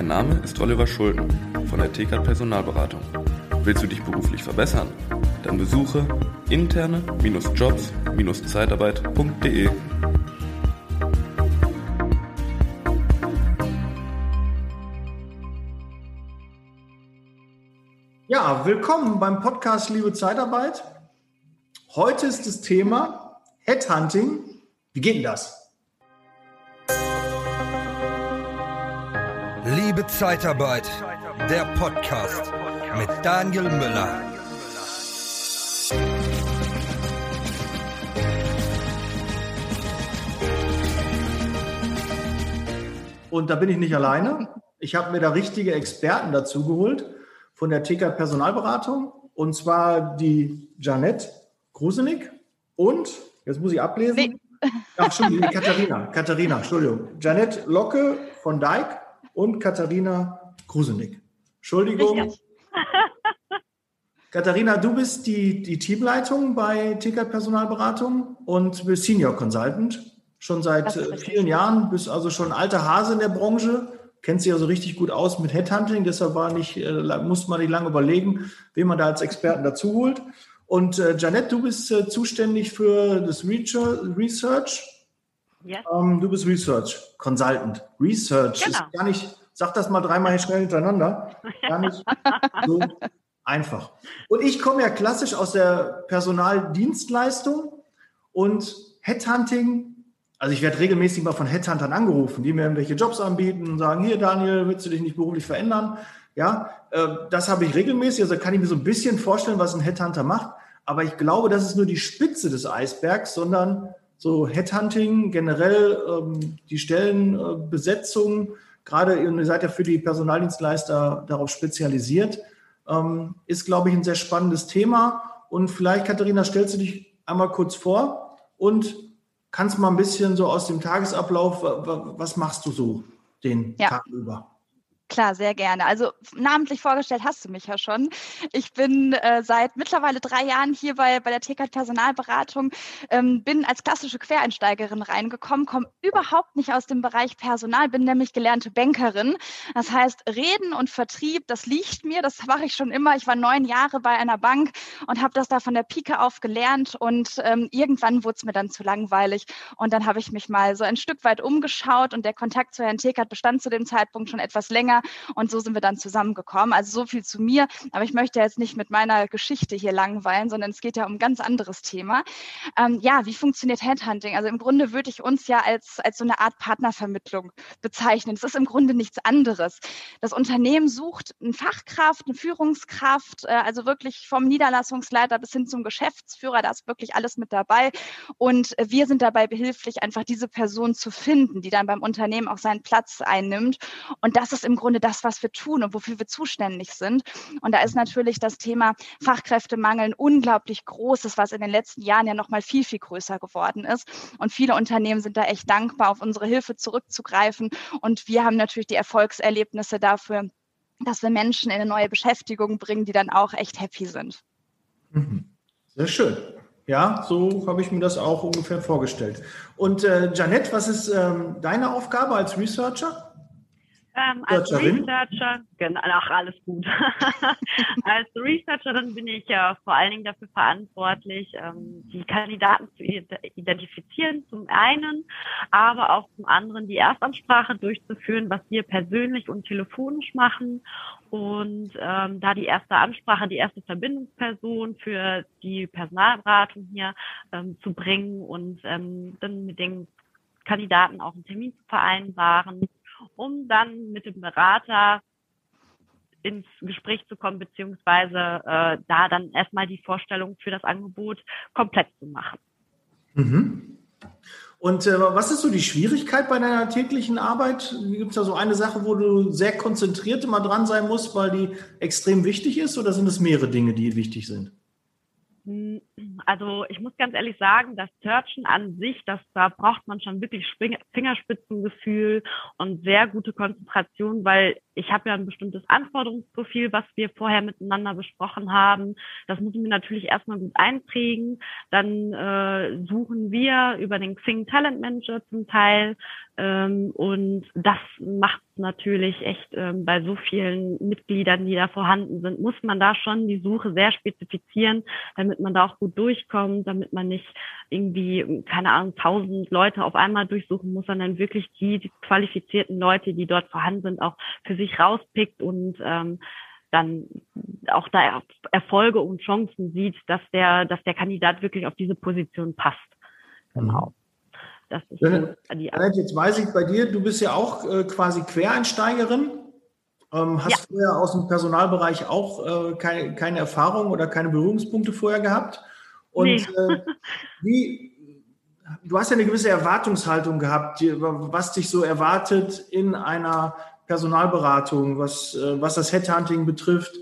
Mein Name ist Oliver Schulden von der TK Personalberatung. Willst du dich beruflich verbessern? Dann besuche interne-jobs-zeitarbeit.de. Ja, willkommen beim Podcast Liebe Zeitarbeit. Heute ist das Thema Headhunting. Wie geht denn das? Liebe Zeitarbeit, der Podcast mit Daniel Müller. Und da bin ich nicht alleine. Ich habe mir da richtige Experten dazu geholt von der TK Personalberatung. Und zwar die Janette Grusenig und, jetzt muss ich ablesen. Nee. Ach, Entschuldigung, Katharina. Katharina, Entschuldigung. Janette Locke von Dijk und Katharina Grusenig. Entschuldigung. Katharina, du bist die, die Teamleitung bei Ticket Personalberatung und bist Senior Consultant. Schon seit äh, vielen Jahren, bist also schon ein alter Hase in der Branche, kennst dich also richtig gut aus mit Headhunting, deshalb war nicht, äh, muss man nicht lange überlegen, wen man da als Experten dazu holt. Und äh, Janette, du bist äh, zuständig für das Research Yes. Ähm, du bist Research Consultant. Research genau. ist gar nicht, sag das mal dreimal schnell hintereinander, gar nicht so einfach. Und ich komme ja klassisch aus der Personaldienstleistung und Headhunting. Also ich werde regelmäßig mal von Headhuntern angerufen, die mir irgendwelche Jobs anbieten und sagen, hier Daniel, willst du dich nicht beruflich verändern? Ja, äh, das habe ich regelmäßig. Also kann ich mir so ein bisschen vorstellen, was ein Headhunter macht. Aber ich glaube, das ist nur die Spitze des Eisbergs, sondern so Headhunting, generell ähm, die Stellenbesetzung, gerade ihr seid ja für die Personaldienstleister darauf spezialisiert, ähm, ist, glaube ich, ein sehr spannendes Thema. Und vielleicht, Katharina, stellst du dich einmal kurz vor und kannst mal ein bisschen so aus dem Tagesablauf, was machst du so den ja. Tag über? Klar, sehr gerne. Also namentlich vorgestellt hast du mich ja schon. Ich bin äh, seit mittlerweile drei Jahren hier bei, bei der TK Personalberatung, ähm, bin als klassische Quereinsteigerin reingekommen, komme überhaupt nicht aus dem Bereich Personal, bin nämlich gelernte Bankerin. Das heißt, Reden und Vertrieb, das liegt mir, das mache ich schon immer. Ich war neun Jahre bei einer Bank und habe das da von der Pike auf gelernt und ähm, irgendwann wurde es mir dann zu langweilig und dann habe ich mich mal so ein Stück weit umgeschaut und der Kontakt zu Herrn Tekert bestand zu dem Zeitpunkt schon etwas länger und so sind wir dann zusammengekommen. Also so viel zu mir. Aber ich möchte jetzt nicht mit meiner Geschichte hier langweilen, sondern es geht ja um ein ganz anderes Thema. Ähm, ja, wie funktioniert Headhunting? Also im Grunde würde ich uns ja als, als so eine Art Partnervermittlung bezeichnen. Es ist im Grunde nichts anderes. Das Unternehmen sucht eine Fachkraft, eine Führungskraft, äh, also wirklich vom Niederlassungsleiter bis hin zum Geschäftsführer, da ist wirklich alles mit dabei. Und wir sind dabei behilflich, einfach diese Person zu finden, die dann beim Unternehmen auch seinen Platz einnimmt. Und das ist im Grunde Grunde das, was wir tun und wofür wir zuständig sind. Und da ist natürlich das Thema Fachkräftemangel ein unglaublich großes, was in den letzten Jahren ja noch mal viel, viel größer geworden ist. Und viele Unternehmen sind da echt dankbar, auf unsere Hilfe zurückzugreifen. Und wir haben natürlich die Erfolgserlebnisse dafür, dass wir Menschen in eine neue Beschäftigung bringen, die dann auch echt happy sind. Mhm. Sehr schön. Ja, so habe ich mir das auch ungefähr vorgestellt. Und äh, Janette, was ist ähm, deine Aufgabe als Researcher? Ähm, als Researcher, genau, ach, alles gut. als Researcherin bin ich ja vor allen Dingen dafür verantwortlich, ähm, die Kandidaten zu identifizieren, zum einen, aber auch zum anderen die Erstansprache durchzuführen, was wir persönlich und telefonisch machen. Und ähm, da die erste Ansprache, die erste Verbindungsperson für die Personalberatung hier ähm, zu bringen und ähm, dann mit den Kandidaten auch einen Termin zu vereinbaren um dann mit dem Berater ins Gespräch zu kommen, beziehungsweise äh, da dann erstmal die Vorstellung für das Angebot komplett zu machen. Mhm. Und äh, was ist so die Schwierigkeit bei deiner täglichen Arbeit? Gibt es da so eine Sache, wo du sehr konzentriert immer dran sein musst, weil die extrem wichtig ist, oder sind es mehrere Dinge, die wichtig sind? Also ich muss ganz ehrlich sagen, das Searchen an sich, das, da braucht man schon wirklich Fingerspitzengefühl und sehr gute Konzentration, weil ich habe ja ein bestimmtes Anforderungsprofil, was wir vorher miteinander besprochen haben. Das muss ich mir natürlich erstmal gut einprägen. Dann äh, suchen wir über den Xing Talent Manager zum Teil ähm, und das macht natürlich echt ähm, bei so vielen Mitgliedern, die da vorhanden sind, muss man da schon die Suche sehr spezifizieren, damit man da auch gut durchkommt, damit man nicht irgendwie, keine Ahnung, tausend Leute auf einmal durchsuchen muss, sondern wirklich die, die qualifizierten Leute, die dort vorhanden sind, auch für sich rauspickt und ähm, dann auch da Erfolge und Chancen sieht, dass der, dass der Kandidat wirklich auf diese Position passt. Genau. Das ist Janet, die jetzt weiß ich bei dir, du bist ja auch äh, quasi Quereinsteigerin. Ähm, hast ja. vorher aus dem Personalbereich auch äh, keine, keine Erfahrung oder keine Berührungspunkte vorher gehabt. Und nee. äh, wie, du hast ja eine gewisse Erwartungshaltung gehabt, was dich so erwartet in einer Personalberatung, was, äh, was das Headhunting betrifft.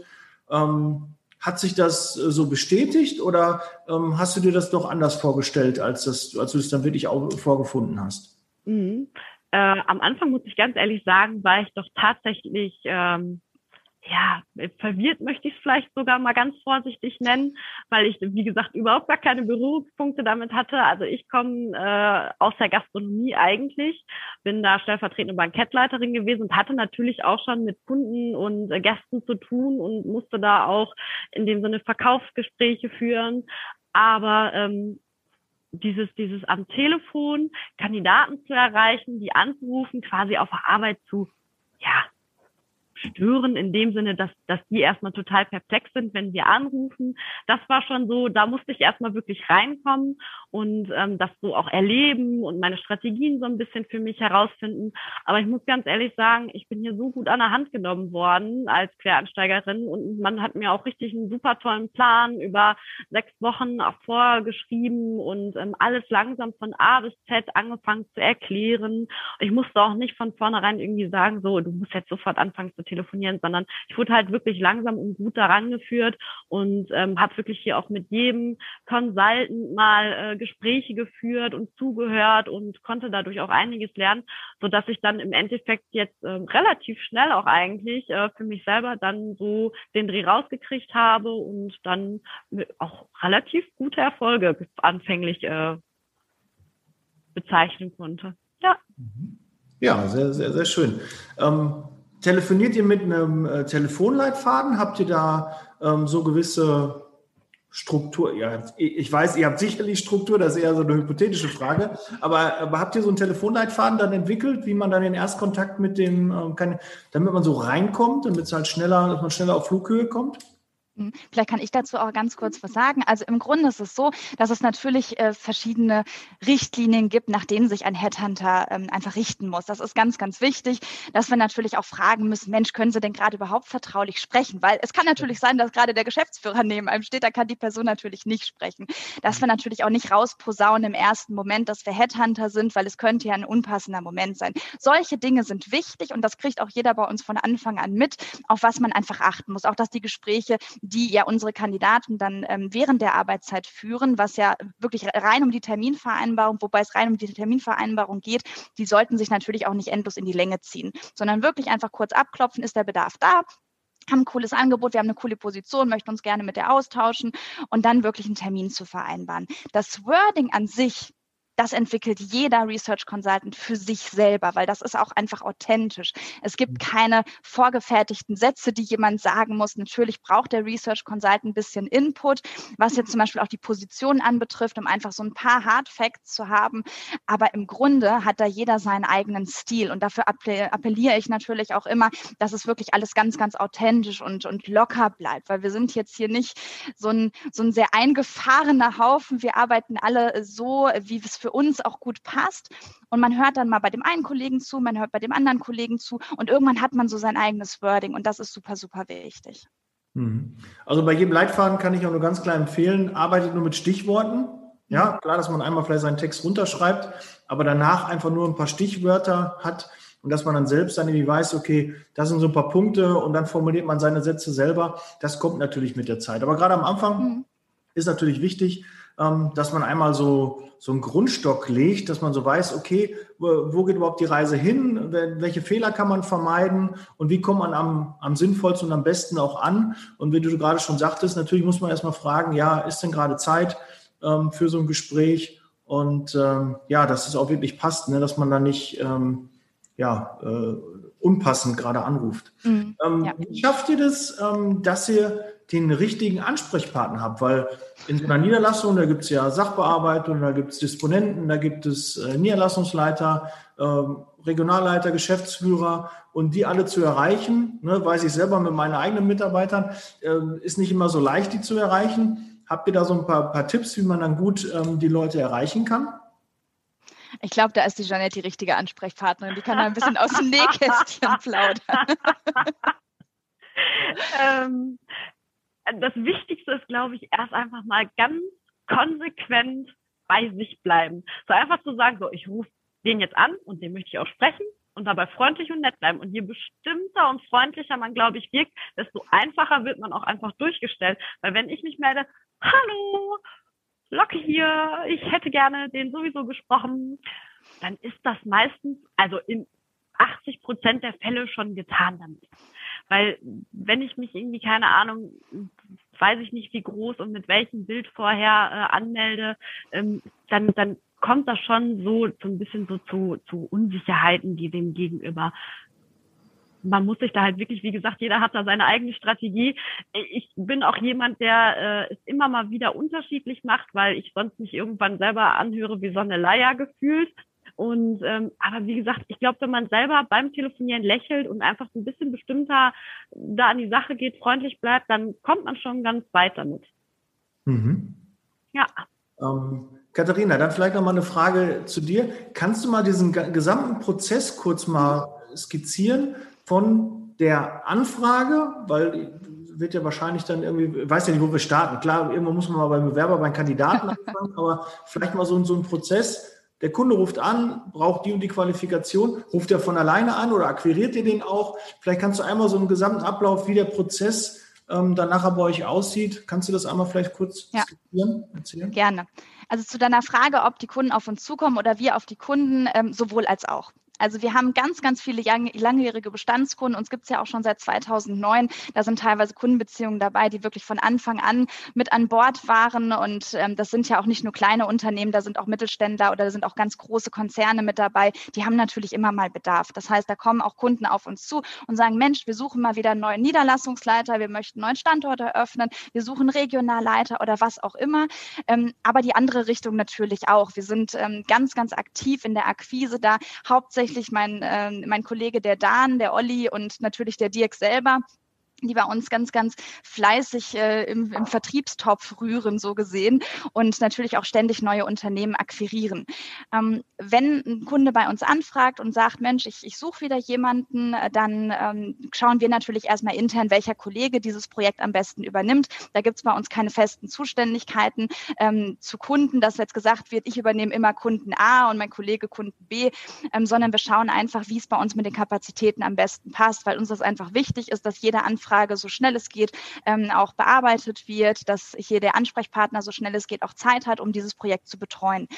Ähm, hat sich das äh, so bestätigt oder ähm, hast du dir das doch anders vorgestellt, als, das, als du es dann wirklich auch vorgefunden hast? Mhm. Äh, am Anfang muss ich ganz ehrlich sagen, war ich doch tatsächlich ähm, ja, verwirrt möchte ich es vielleicht sogar mal ganz vorsichtig nennen, weil ich, wie gesagt, überhaupt gar keine Berührungspunkte damit hatte. Also ich komme äh, aus der Gastronomie eigentlich, bin da stellvertretende Bankettleiterin gewesen und hatte natürlich auch schon mit Kunden und äh, Gästen zu tun und musste da auch in dem Sinne Verkaufsgespräche führen. Aber ähm, dieses, dieses am Telefon Kandidaten zu erreichen, die anzurufen, quasi auf der Arbeit zu, ja, stören in dem Sinne, dass, dass die erstmal total perplex sind, wenn wir anrufen. Das war schon so, da musste ich erstmal wirklich reinkommen und ähm, das so auch erleben und meine Strategien so ein bisschen für mich herausfinden. Aber ich muss ganz ehrlich sagen, ich bin hier so gut an der Hand genommen worden als Quereinsteigerin und man hat mir auch richtig einen super tollen Plan über sechs Wochen auch vorgeschrieben und ähm, alles langsam von A bis Z angefangen zu erklären. Ich musste auch nicht von vornherein irgendwie sagen, so, du musst jetzt sofort anfangen zu telefonieren, sondern ich wurde halt wirklich langsam und gut daran geführt und ähm, habe wirklich hier auch mit jedem Consultant mal äh, Gespräche geführt und zugehört und konnte dadurch auch einiges lernen, so dass ich dann im Endeffekt jetzt äh, relativ schnell auch eigentlich äh, für mich selber dann so den Dreh rausgekriegt habe und dann auch relativ gute Erfolge anfänglich äh, bezeichnen konnte. Ja. Ja, sehr, sehr, sehr schön. Ähm, telefoniert ihr mit einem äh, Telefonleitfaden? Habt ihr da ähm, so gewisse Struktur? Ja, ich weiß, ihr habt sicherlich Struktur, das ist eher so eine hypothetische Frage. Aber, aber habt ihr so einen Telefonleitfaden dann entwickelt, wie man dann den Erstkontakt mit dem, ähm, kann, damit man so reinkommt, damit es halt schneller, dass man schneller auf Flughöhe kommt? Hm, vielleicht kann ich dazu auch ganz kurz was sagen. Also im Grunde ist es so, dass es natürlich äh, verschiedene Richtlinien gibt, nach denen sich ein Headhunter ähm, einfach richten muss. Das ist ganz, ganz wichtig, dass wir natürlich auch fragen müssen, Mensch, können Sie denn gerade überhaupt vertraulich sprechen? Weil es kann natürlich sein, dass gerade der Geschäftsführer neben einem steht, da kann die Person natürlich nicht sprechen. Dass wir natürlich auch nicht rausposaunen im ersten Moment, dass wir Headhunter sind, weil es könnte ja ein unpassender Moment sein. Solche Dinge sind wichtig und das kriegt auch jeder bei uns von Anfang an mit, auf was man einfach achten muss. Auch, dass die Gespräche die ja unsere Kandidaten dann ähm, während der Arbeitszeit führen, was ja wirklich rein um die Terminvereinbarung, wobei es rein um die Terminvereinbarung geht, die sollten sich natürlich auch nicht endlos in die Länge ziehen, sondern wirklich einfach kurz abklopfen, ist der Bedarf da, haben ein cooles Angebot, wir haben eine coole Position, möchten uns gerne mit der austauschen und dann wirklich einen Termin zu vereinbaren. Das Wording an sich das entwickelt jeder Research Consultant für sich selber, weil das ist auch einfach authentisch. Es gibt mhm. keine vorgefertigten Sätze, die jemand sagen muss. Natürlich braucht der Research Consultant ein bisschen Input, was jetzt zum Beispiel auch die Position anbetrifft, um einfach so ein paar Hard Facts zu haben. Aber im Grunde hat da jeder seinen eigenen Stil und dafür appelliere ich natürlich auch immer, dass es wirklich alles ganz, ganz authentisch und, und locker bleibt, weil wir sind jetzt hier nicht so ein, so ein sehr eingefahrener Haufen. Wir arbeiten alle so, wie es für für uns auch gut passt. Und man hört dann mal bei dem einen Kollegen zu, man hört bei dem anderen Kollegen zu und irgendwann hat man so sein eigenes Wording und das ist super, super wichtig. Mhm. Also bei jedem Leitfaden kann ich auch nur ganz klar empfehlen, arbeitet nur mit Stichworten. Ja, klar, dass man einmal vielleicht seinen Text runterschreibt, aber danach einfach nur ein paar Stichwörter hat und dass man dann selbst dann irgendwie weiß, okay, das sind so ein paar Punkte und dann formuliert man seine Sätze selber. Das kommt natürlich mit der Zeit. Aber gerade am Anfang mhm. ist natürlich wichtig, dass man einmal so, so einen Grundstock legt, dass man so weiß, okay, wo, geht überhaupt die Reise hin, welche Fehler kann man vermeiden und wie kommt man am, am sinnvollsten und am besten auch an. Und wie du gerade schon sagtest, natürlich muss man erstmal fragen, ja, ist denn gerade Zeit ähm, für so ein Gespräch? Und ähm, ja, dass es auch wirklich passt, ne, dass man da nicht ähm, ja, äh, unpassend gerade anruft. Mhm, ähm, ja. Wie schafft ihr das, ähm, dass ihr den richtigen Ansprechpartner habt? Weil in so einer Niederlassung, da gibt es ja Sachbearbeitung, da gibt es Disponenten, da gibt es äh, Niederlassungsleiter, ähm, Regionalleiter, Geschäftsführer und die alle zu erreichen, ne, weiß ich selber mit meinen eigenen Mitarbeitern, äh, ist nicht immer so leicht, die zu erreichen. Habt ihr da so ein paar, paar Tipps, wie man dann gut ähm, die Leute erreichen kann? Ich glaube, da ist die Jeanette die richtige Ansprechpartnerin. Die kann da ein bisschen aus dem Nähkästchen plaudern. ähm, das Wichtigste ist, glaube ich, erst einfach mal ganz konsequent bei sich bleiben. So einfach zu sagen, so, ich rufe den jetzt an und den möchte ich auch sprechen und dabei freundlich und nett bleiben. Und je bestimmter und freundlicher man, glaube ich, wirkt, desto einfacher wird man auch einfach durchgestellt. Weil wenn ich mich melde, hallo, Locke hier, ich hätte gerne den sowieso gesprochen, dann ist das meistens, also in 80 Prozent der Fälle schon getan damit. Weil wenn ich mich irgendwie, keine Ahnung, weiß ich nicht wie groß und mit welchem Bild vorher äh, anmelde, ähm, dann, dann kommt das schon so so ein bisschen so zu, zu Unsicherheiten, die dem gegenüber man muss sich da halt wirklich, wie gesagt, jeder hat da seine eigene Strategie. Ich bin auch jemand, der äh, es immer mal wieder unterschiedlich macht, weil ich sonst mich irgendwann selber anhöre wie so eine Leier gefühlt. Und ähm, aber wie gesagt, ich glaube, wenn man selber beim Telefonieren lächelt und einfach ein bisschen bestimmter da an die Sache geht, freundlich bleibt, dann kommt man schon ganz weit damit. Mhm. Ja. Ähm, Katharina, dann vielleicht noch mal eine Frage zu dir. Kannst du mal diesen gesamten Prozess kurz mal skizzieren von der Anfrage, weil wird ja wahrscheinlich dann irgendwie, weiß ja nicht, wo wir starten. Klar, irgendwann muss man mal beim Bewerber, beim Kandidaten anfangen, aber vielleicht mal so, so ein Prozess. Der Kunde ruft an, braucht die und die Qualifikation, ruft er von alleine an oder akquiriert ihr den auch? Vielleicht kannst du einmal so einen gesamten Ablauf, wie der Prozess ähm, dann nachher bei euch aussieht. Kannst du das einmal vielleicht kurz ja. erzählen? Gerne. Also zu deiner Frage, ob die Kunden auf uns zukommen oder wir auf die Kunden, ähm, sowohl als auch. Also wir haben ganz, ganz viele langjährige Bestandskunden. Uns gibt es ja auch schon seit 2009. Da sind teilweise Kundenbeziehungen dabei, die wirklich von Anfang an mit an Bord waren. Und ähm, das sind ja auch nicht nur kleine Unternehmen, da sind auch Mittelständler oder da sind auch ganz große Konzerne mit dabei. Die haben natürlich immer mal Bedarf. Das heißt, da kommen auch Kunden auf uns zu und sagen, Mensch, wir suchen mal wieder einen neuen Niederlassungsleiter, wir möchten einen neuen Standort eröffnen, wir suchen Regionalleiter oder was auch immer. Ähm, aber die andere Richtung natürlich auch. Wir sind ähm, ganz, ganz aktiv in der Akquise da, hauptsächlich tatsächlich mein, äh, mein Kollege der Dan, der Olli und natürlich der Dirk selber die bei uns ganz, ganz fleißig äh, im, im Vertriebstopf rühren, so gesehen, und natürlich auch ständig neue Unternehmen akquirieren. Ähm, wenn ein Kunde bei uns anfragt und sagt, Mensch, ich, ich suche wieder jemanden, äh, dann ähm, schauen wir natürlich erstmal intern, welcher Kollege dieses Projekt am besten übernimmt. Da gibt es bei uns keine festen Zuständigkeiten ähm, zu Kunden, dass jetzt gesagt wird, ich übernehme immer Kunden A und mein Kollege Kunden B, ähm, sondern wir schauen einfach, wie es bei uns mit den Kapazitäten am besten passt, weil uns das einfach wichtig ist, dass jeder Anfrage Anfrage so schnell es geht ähm, auch bearbeitet wird, dass hier der Ansprechpartner so schnell es geht auch Zeit hat, um dieses Projekt zu betreuen.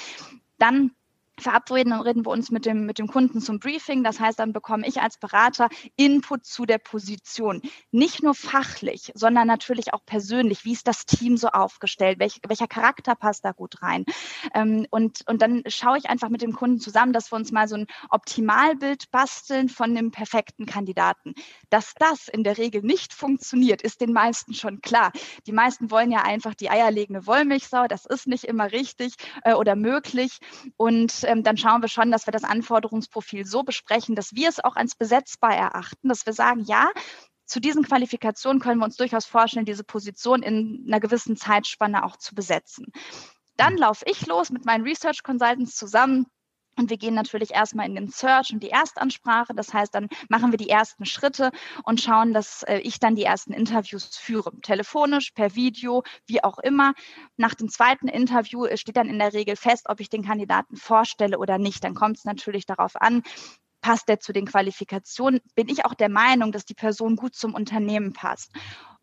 Dann verabreden und reden wir uns mit dem, mit dem Kunden zum Briefing. Das heißt, dann bekomme ich als Berater Input zu der Position. Nicht nur fachlich, sondern natürlich auch persönlich. Wie ist das Team so aufgestellt? Welch, welcher Charakter passt da gut rein? Ähm, und, und dann schaue ich einfach mit dem Kunden zusammen, dass wir uns mal so ein Optimalbild basteln von dem perfekten Kandidaten. Dass das in der Regel nicht funktioniert, ist den meisten schon klar. Die meisten wollen ja einfach die eierlegende Wollmilchsau. Das ist nicht immer richtig äh, oder möglich. Und ähm, dann schauen wir schon, dass wir das Anforderungsprofil so besprechen, dass wir es auch als besetzbar erachten, dass wir sagen, ja, zu diesen Qualifikationen können wir uns durchaus vorstellen, diese Position in einer gewissen Zeitspanne auch zu besetzen. Dann laufe ich los mit meinen Research Consultants zusammen und wir gehen natürlich erstmal in den Search und die Erstansprache. Das heißt, dann machen wir die ersten Schritte und schauen, dass äh, ich dann die ersten Interviews führe. Telefonisch, per Video, wie auch immer. Nach dem zweiten Interview äh, steht dann in der Regel fest, ob ich den Kandidaten vorstelle oder nicht. Dann kommt es natürlich darauf an, passt der zu den Qualifikationen? Bin ich auch der Meinung, dass die Person gut zum Unternehmen passt?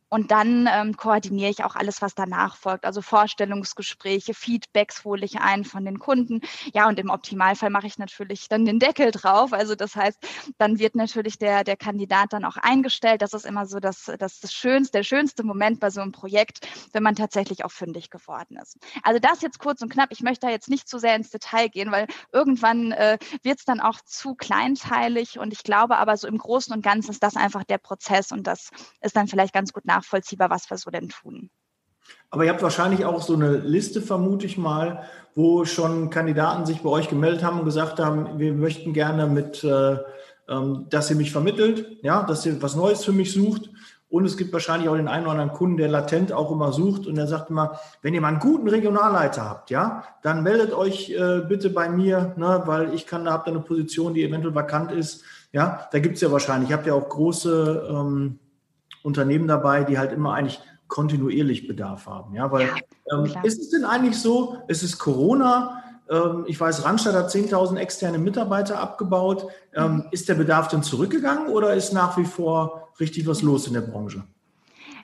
Und dann ähm, koordiniere ich auch alles, was danach folgt. Also Vorstellungsgespräche, Feedbacks hole ich ein von den Kunden. Ja, und im Optimalfall mache ich natürlich dann den Deckel drauf. Also das heißt, dann wird natürlich der, der Kandidat dann auch eingestellt. Das ist immer so das, das, das schönste, der schönste Moment bei so einem Projekt, wenn man tatsächlich auch fündig geworden ist. Also das jetzt kurz und knapp. Ich möchte da jetzt nicht zu sehr ins Detail gehen, weil irgendwann äh, wird es dann auch zu kleinteilig. Und ich glaube aber so im Großen und Ganzen ist das einfach der Prozess und das ist dann vielleicht ganz gut nach nachvollziehbar, was wir so denn tun. Aber ihr habt wahrscheinlich auch so eine Liste, vermute ich mal, wo schon Kandidaten sich bei euch gemeldet haben und gesagt haben, wir möchten gerne mit, äh, ähm, dass ihr mich vermittelt, ja, dass ihr was Neues für mich sucht. Und es gibt wahrscheinlich auch den einen oder anderen Kunden, der latent auch immer sucht und der sagt immer, wenn ihr mal einen guten Regionalleiter habt, ja, dann meldet euch äh, bitte bei mir, ne, weil ich kann, da habt ihr eine Position, die eventuell vakant ist. Ja, da gibt es ja wahrscheinlich, ihr habt ja auch große ähm, Unternehmen dabei, die halt immer eigentlich kontinuierlich Bedarf haben. Ja, weil ja, ähm, ist es denn eigentlich so, es ist Corona, ähm, ich weiß, Randstadt hat 10.000 externe Mitarbeiter abgebaut. Ähm, mhm. Ist der Bedarf denn zurückgegangen oder ist nach wie vor richtig was los in der Branche?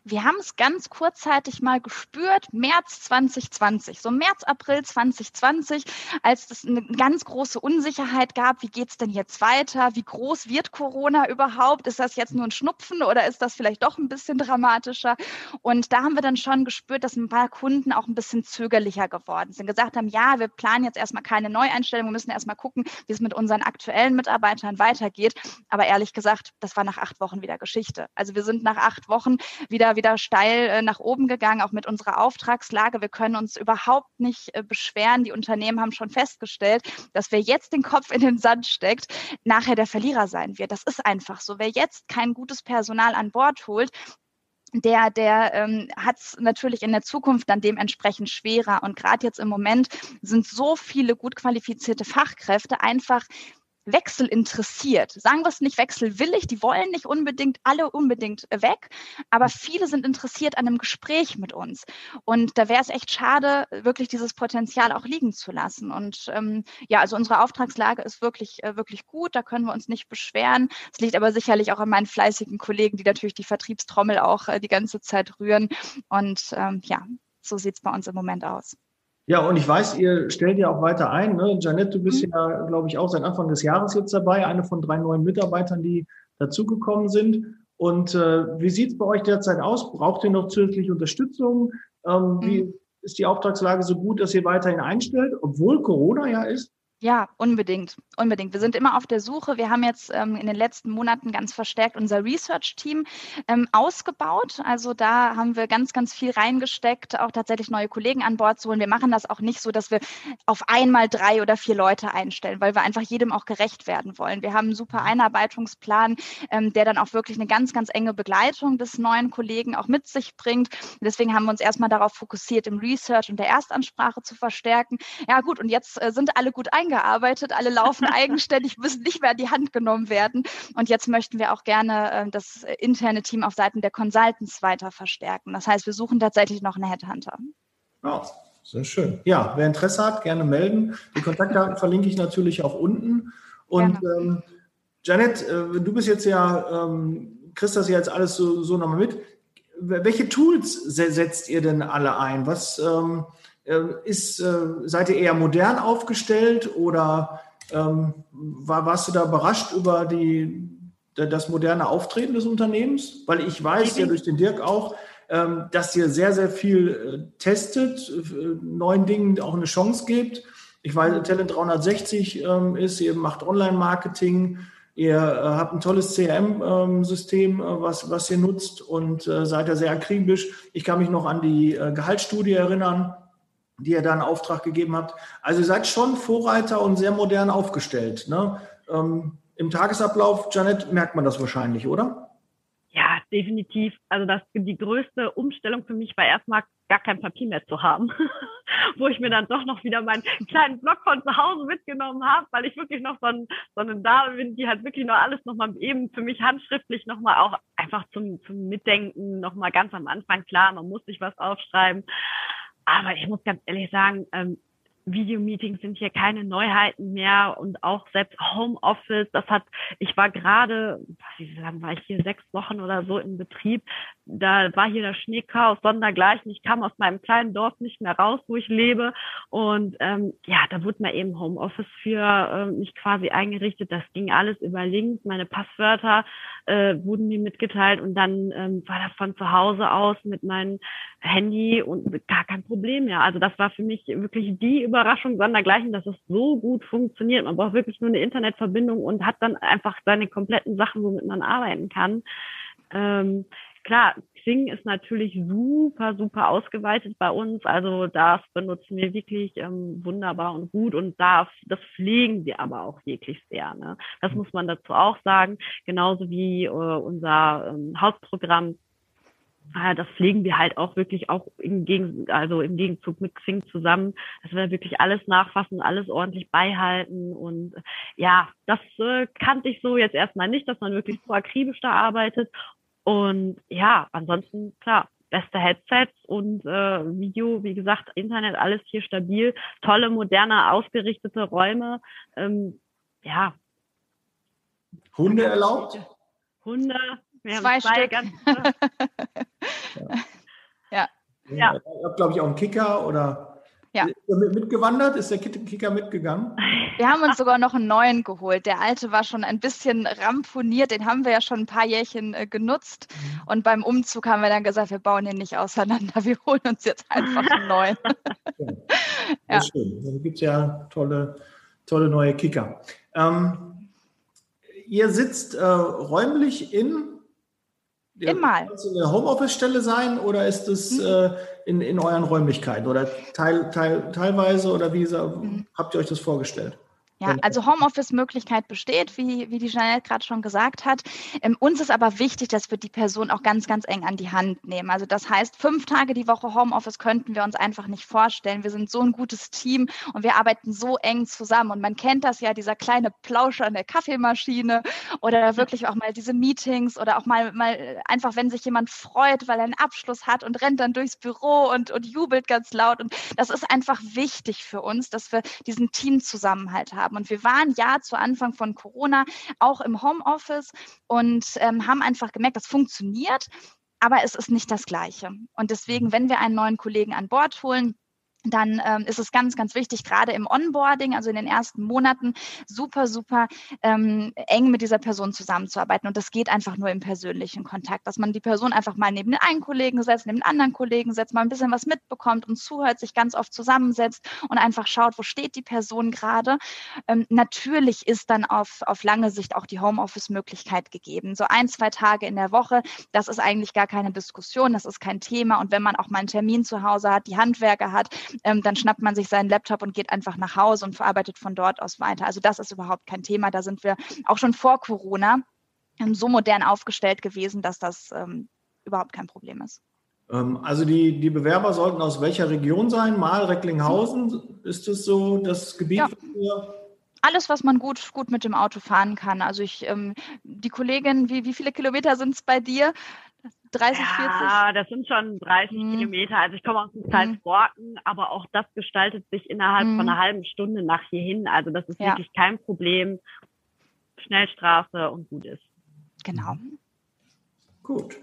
Wir haben es ganz kurzzeitig mal gespürt, März 2020, so März, April 2020, als es eine ganz große Unsicherheit gab, wie geht es denn jetzt weiter? Wie groß wird Corona überhaupt? Ist das jetzt nur ein Schnupfen oder ist das vielleicht doch ein bisschen dramatischer? Und da haben wir dann schon gespürt, dass ein paar Kunden auch ein bisschen zögerlicher geworden sind, gesagt haben, ja, wir planen jetzt erstmal keine Neueinstellung, wir müssen erstmal gucken, wie es mit unseren aktuellen Mitarbeitern weitergeht. Aber ehrlich gesagt, das war nach acht Wochen wieder Geschichte. Also wir sind nach acht Wochen wieder wieder steil äh, nach oben gegangen, auch mit unserer Auftragslage. Wir können uns überhaupt nicht äh, beschweren. Die Unternehmen haben schon festgestellt, dass wer jetzt den Kopf in den Sand steckt, nachher der Verlierer sein wird. Das ist einfach so. Wer jetzt kein gutes Personal an Bord holt, der, der ähm, hat es natürlich in der Zukunft dann dementsprechend schwerer. Und gerade jetzt im Moment sind so viele gut qualifizierte Fachkräfte einfach Wechsel interessiert. Sagen wir es nicht wechselwillig, die wollen nicht unbedingt alle unbedingt weg, aber viele sind interessiert an einem Gespräch mit uns. Und da wäre es echt schade, wirklich dieses Potenzial auch liegen zu lassen. Und ähm, ja, also unsere Auftragslage ist wirklich, äh, wirklich gut, da können wir uns nicht beschweren. Es liegt aber sicherlich auch an meinen fleißigen Kollegen, die natürlich die Vertriebstrommel auch äh, die ganze Zeit rühren. Und ähm, ja, so sieht es bei uns im Moment aus. Ja, und ich weiß, ihr stellt ja auch weiter ein. Ne? Janette, du bist mhm. ja, glaube ich, auch seit Anfang des Jahres jetzt dabei, eine von drei neuen Mitarbeitern, die dazugekommen sind. Und äh, wie sieht es bei euch derzeit aus? Braucht ihr noch zusätzliche Unterstützung? Ähm, mhm. Wie ist die Auftragslage so gut, dass ihr weiterhin einstellt, obwohl Corona ja ist? Ja, unbedingt, unbedingt. Wir sind immer auf der Suche. Wir haben jetzt ähm, in den letzten Monaten ganz verstärkt unser Research-Team ähm, ausgebaut. Also da haben wir ganz, ganz viel reingesteckt, auch tatsächlich neue Kollegen an Bord zu holen. Wir machen das auch nicht so, dass wir auf einmal drei oder vier Leute einstellen, weil wir einfach jedem auch gerecht werden wollen. Wir haben einen super mhm. Einarbeitungsplan, ähm, der dann auch wirklich eine ganz, ganz enge Begleitung des neuen Kollegen auch mit sich bringt. Deswegen haben wir uns erstmal darauf fokussiert, im Research und der Erstansprache zu verstärken. Ja gut, und jetzt äh, sind alle gut eingearbeitet eingearbeitet, alle laufen eigenständig, müssen nicht mehr in die Hand genommen werden. Und jetzt möchten wir auch gerne äh, das interne Team auf Seiten der Consultants weiter verstärken. Das heißt, wir suchen tatsächlich noch einen Headhunter. Oh, sehr schön. Ja, wer Interesse hat, gerne melden. Die Kontaktdaten verlinke ich natürlich auch unten. Und ähm, Janet, äh, du bist jetzt ja, ähm, kriegst das ja jetzt alles so, so nochmal mit. Welche Tools setzt ihr denn alle ein? Was, ähm, ist, äh, seid ihr eher modern aufgestellt oder ähm, war, warst du da überrascht über die, das moderne Auftreten des Unternehmens? Weil ich weiß ja durch den Dirk auch, ähm, dass ihr sehr, sehr viel äh, testet, äh, neuen Dingen auch eine Chance gibt. Ich weiß, Talent 360 ähm, ist, ihr macht Online-Marketing, ihr äh, habt ein tolles CRM-System, ähm, was, was ihr nutzt und seid ja sehr akribisch. Ich kann mich noch an die Gehaltsstudie erinnern die ihr da in Auftrag gegeben habt. Also ihr seid schon Vorreiter und sehr modern aufgestellt. Ne? Ähm, Im Tagesablauf, Janet, merkt man das wahrscheinlich, oder? Ja, definitiv. Also das die größte Umstellung für mich war erstmal gar kein Papier mehr zu haben, wo ich mir dann doch noch wieder meinen kleinen Blog von zu Hause mitgenommen habe, weil ich wirklich noch so, ein, so eine Dame bin, die halt wirklich noch alles nochmal eben für mich handschriftlich nochmal auch einfach zum, zum Mitdenken nochmal ganz am Anfang klar, man muss sich was aufschreiben. Aber ich muss ganz ehrlich sagen, ähm, Videomeetings sind hier keine Neuheiten mehr und auch selbst Homeoffice, das hat, ich war gerade, wie lange war ich hier, sechs Wochen oder so im Betrieb, da war hier das Schneechaos sondergleichen, ich kam aus meinem kleinen Dorf nicht mehr raus, wo ich lebe. Und ähm, ja, da wurde mir eben Homeoffice für äh, mich quasi eingerichtet, das ging alles über Links, meine Passwörter äh, wurden mir mitgeteilt und dann ähm, war das von zu Hause aus mit meinem Handy und gar kein Problem mehr. Also das war für mich wirklich die Überraschung sondergleichen, dass es so gut funktioniert. Man braucht wirklich nur eine Internetverbindung und hat dann einfach seine kompletten Sachen, womit man arbeiten kann. Ähm, klar, Xing ist natürlich super, super ausgeweitet bei uns. Also das benutzen wir wirklich ähm, wunderbar und gut und das, das pflegen wir aber auch wirklich sehr. Ne? Das muss man dazu auch sagen. Genauso wie äh, unser ähm, Hausprogramm Ah, das pflegen wir halt auch wirklich auch im, Gegen, also im Gegenzug mit Xing zusammen, dass wir wirklich alles nachfassen, alles ordentlich beihalten und ja, das äh, kannte ich so jetzt erstmal nicht, dass man wirklich so akribisch da arbeitet und ja, ansonsten klar, beste Headsets und äh, Video, wie gesagt, Internet, alles hier stabil, tolle, moderne, ausgerichtete Räume, ähm, ja. Hunde erlaubt? Hunde, wir zwei, zwei Stück. Ganz, ja. ja. ja. Ich habe, glaube ich, auch einen Kicker oder ja. Ist er mitgewandert? Ist der Kicker mitgegangen? Wir haben uns sogar noch einen neuen geholt. Der alte war schon ein bisschen ramponiert. Den haben wir ja schon ein paar Jährchen äh, genutzt. Mhm. Und beim Umzug haben wir dann gesagt, wir bauen den nicht auseinander. Wir holen uns jetzt einfach einen neuen. ja. ja. schön. Dann gibt es ja tolle, tolle neue Kicker. Ähm, ihr sitzt äh, räumlich in Immer. Kann es eine Homeoffice-Stelle sein oder ist es mhm. äh, in, in euren Räumlichkeiten oder teil, teil, teilweise oder wie mhm. habt ihr euch das vorgestellt? Ja, also Homeoffice-Möglichkeit besteht, wie, wie die Jeanette gerade schon gesagt hat. Ähm, uns ist aber wichtig, dass wir die Person auch ganz, ganz eng an die Hand nehmen. Also das heißt, fünf Tage die Woche Homeoffice könnten wir uns einfach nicht vorstellen. Wir sind so ein gutes Team und wir arbeiten so eng zusammen. Und man kennt das ja, dieser kleine Plauscher an der Kaffeemaschine oder wirklich auch mal diese Meetings oder auch mal, mal einfach, wenn sich jemand freut, weil er einen Abschluss hat und rennt dann durchs Büro und, und jubelt ganz laut. Und das ist einfach wichtig für uns, dass wir diesen Teamzusammenhalt haben haben. Und wir waren ja zu Anfang von Corona auch im Homeoffice und ähm, haben einfach gemerkt, das funktioniert, aber es ist nicht das Gleiche. Und deswegen, wenn wir einen neuen Kollegen an Bord holen, dann ähm, ist es ganz, ganz wichtig, gerade im Onboarding, also in den ersten Monaten, super, super ähm, eng mit dieser Person zusammenzuarbeiten. Und das geht einfach nur im persönlichen Kontakt, dass man die Person einfach mal neben den einen Kollegen setzt, neben den anderen Kollegen setzt, mal ein bisschen was mitbekommt und zuhört, sich ganz oft zusammensetzt und einfach schaut, wo steht die Person gerade. Ähm, natürlich ist dann auf, auf lange Sicht auch die Homeoffice-Möglichkeit gegeben. So ein, zwei Tage in der Woche, das ist eigentlich gar keine Diskussion, das ist kein Thema. Und wenn man auch mal einen Termin zu Hause hat, die Handwerker hat, ähm, dann schnappt man sich seinen Laptop und geht einfach nach Hause und verarbeitet von dort aus weiter. Also das ist überhaupt kein Thema. Da sind wir auch schon vor Corona ähm, so modern aufgestellt gewesen, dass das ähm, überhaupt kein Problem ist. Ähm, also die, die Bewerber sollten aus welcher Region sein? Mal Recklinghausen, ist das so das Gebiet? Ja. Alles, was man gut, gut mit dem Auto fahren kann. Also ich, ähm, die Kollegin, wie, wie viele Kilometer sind es bei dir? 30, ja, 40? Ja, das sind schon 30 mhm. Kilometer. Also ich komme aus dem Salzborken, mhm. aber auch das gestaltet sich innerhalb mhm. von einer halben Stunde nach hierhin. Also das ist ja. wirklich kein Problem. Schnellstraße und gut ist. Genau. Gut.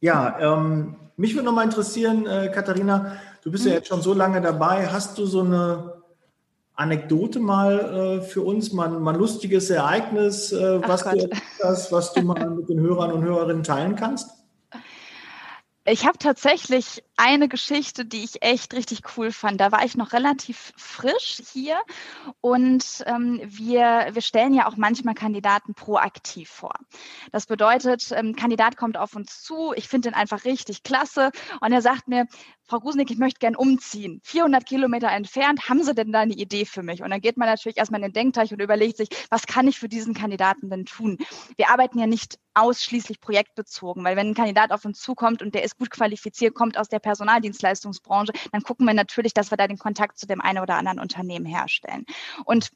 Ja, ähm, mich würde nochmal interessieren, äh, Katharina, du bist ja mhm. jetzt schon so lange dabei. Hast du so eine Anekdote mal äh, für uns, mal, mal ein lustiges Ereignis, äh, was, du, was du mal mit den Hörern und Hörerinnen teilen kannst? Ich habe tatsächlich eine Geschichte, die ich echt richtig cool fand. Da war ich noch relativ frisch hier und ähm, wir, wir stellen ja auch manchmal Kandidaten proaktiv vor. Das bedeutet, ähm, Kandidat kommt auf uns zu, ich finde ihn einfach richtig klasse und er sagt mir, Frau Grusnick, ich möchte gern umziehen. 400 Kilometer entfernt, haben Sie denn da eine Idee für mich? Und dann geht man natürlich erstmal in den Denkteich und überlegt sich, was kann ich für diesen Kandidaten denn tun? Wir arbeiten ja nicht ausschließlich projektbezogen, weil wenn ein Kandidat auf uns zukommt und der ist gut qualifiziert, kommt aus der Personaldienstleistungsbranche, dann gucken wir natürlich, dass wir da den Kontakt zu dem einen oder anderen Unternehmen herstellen. Und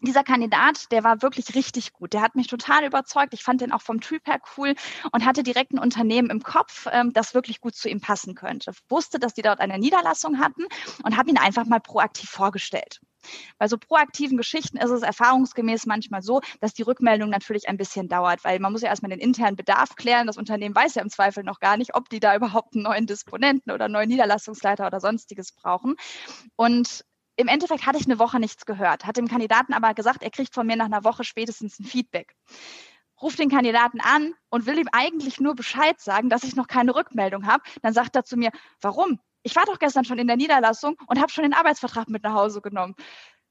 dieser Kandidat, der war wirklich richtig gut. Der hat mich total überzeugt. Ich fand den auch vom Typ her cool und hatte direkt ein Unternehmen im Kopf, ähm, das wirklich gut zu ihm passen könnte. Wusste, dass die dort eine Niederlassung hatten und habe ihn einfach mal proaktiv vorgestellt. Bei so proaktiven Geschichten ist es erfahrungsgemäß manchmal so, dass die Rückmeldung natürlich ein bisschen dauert, weil man muss ja erstmal den internen Bedarf klären. Das Unternehmen weiß ja im Zweifel noch gar nicht, ob die da überhaupt einen neuen Disponenten oder einen neuen Niederlassungsleiter oder sonstiges brauchen. Und im Endeffekt hatte ich eine Woche nichts gehört, hat dem Kandidaten aber gesagt, er kriegt von mir nach einer Woche spätestens ein Feedback. Ruft den Kandidaten an und will ihm eigentlich nur Bescheid sagen, dass ich noch keine Rückmeldung habe. Dann sagt er zu mir, warum? Ich war doch gestern schon in der Niederlassung und habe schon den Arbeitsvertrag mit nach Hause genommen.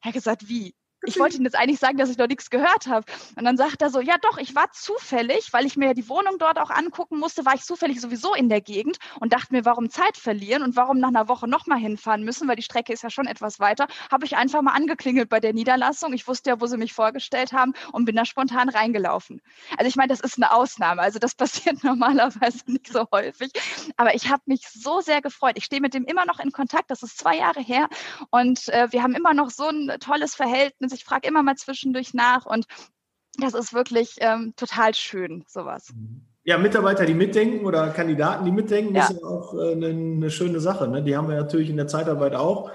Er hat gesagt, wie? Ich wollte Ihnen jetzt eigentlich sagen, dass ich noch nichts gehört habe. Und dann sagt er so, ja doch, ich war zufällig, weil ich mir die Wohnung dort auch angucken musste, war ich zufällig sowieso in der Gegend und dachte mir, warum Zeit verlieren und warum nach einer Woche nochmal hinfahren müssen, weil die Strecke ist ja schon etwas weiter, habe ich einfach mal angeklingelt bei der Niederlassung. Ich wusste ja, wo sie mich vorgestellt haben und bin da spontan reingelaufen. Also ich meine, das ist eine Ausnahme. Also das passiert normalerweise nicht so häufig. Aber ich habe mich so sehr gefreut. Ich stehe mit dem immer noch in Kontakt. Das ist zwei Jahre her und äh, wir haben immer noch so ein tolles Verhältnis ich frage immer mal zwischendurch nach und das ist wirklich ähm, total schön, sowas. Ja, Mitarbeiter, die mitdenken oder Kandidaten, die mitdenken, ja. ist ja auch äh, eine, eine, schöne Sache. Ne? Die haben wir natürlich in der Zeitarbeit auch.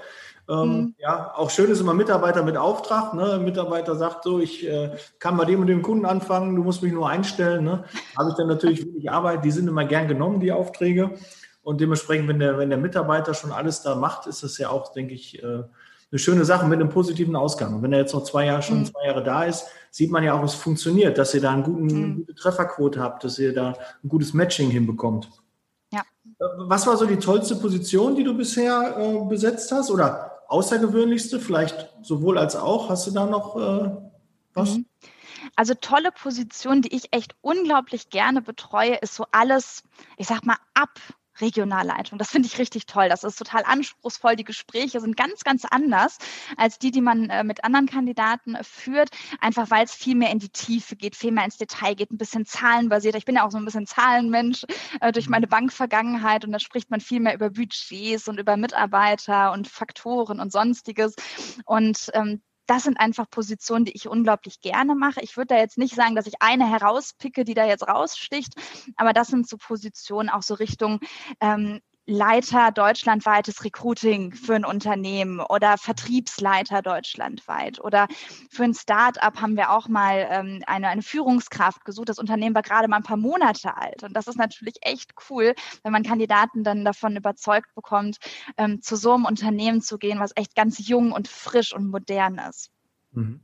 Ähm, mhm. Ja, auch schön ist immer Mitarbeiter mit Auftrag. Ne? Mitarbeiter sagt so, ich äh, kann bei dem und dem Kunden anfangen, du musst mich nur einstellen. Ne? Habe ich dann natürlich wirklich Arbeit. Die sind immer gern genommen, die Aufträge. Und dementsprechend, wenn der, wenn der Mitarbeiter schon alles da macht, ist das ja auch, denke ich, äh, eine schöne Sache mit einem positiven Ausgang. Und wenn er jetzt noch zwei Jahre schon mhm. zwei Jahre da ist, sieht man ja auch, es funktioniert, dass ihr da einen guten, mhm. gute Trefferquote habt, dass ihr da ein gutes Matching hinbekommt. Ja. Äh, was war so die tollste Position, die du bisher äh, besetzt hast? Oder außergewöhnlichste, vielleicht sowohl als auch? Hast du da noch äh, was? Mhm. Also tolle Position, die ich echt unglaublich gerne betreue, ist so alles, ich sag mal, ab Regionalleitung. Das finde ich richtig toll. Das ist total anspruchsvoll. Die Gespräche sind ganz, ganz anders als die, die man äh, mit anderen Kandidaten äh, führt, einfach weil es viel mehr in die Tiefe geht, viel mehr ins Detail geht, ein bisschen zahlenbasierter. Ich bin ja auch so ein bisschen Zahlenmensch äh, durch mhm. meine Bankvergangenheit und da spricht man viel mehr über Budgets und über Mitarbeiter und Faktoren und sonstiges. Und ähm, das sind einfach Positionen, die ich unglaublich gerne mache. Ich würde da jetzt nicht sagen, dass ich eine herauspicke, die da jetzt raussticht, aber das sind so Positionen auch so Richtung ähm, Leiter deutschlandweites Recruiting für ein Unternehmen oder Vertriebsleiter deutschlandweit oder für ein Start-up haben wir auch mal ähm, eine, eine Führungskraft gesucht. Das Unternehmen war gerade mal ein paar Monate alt und das ist natürlich echt cool, wenn man Kandidaten dann davon überzeugt bekommt, ähm, zu so einem Unternehmen zu gehen, was echt ganz jung und frisch und modern ist. Mhm.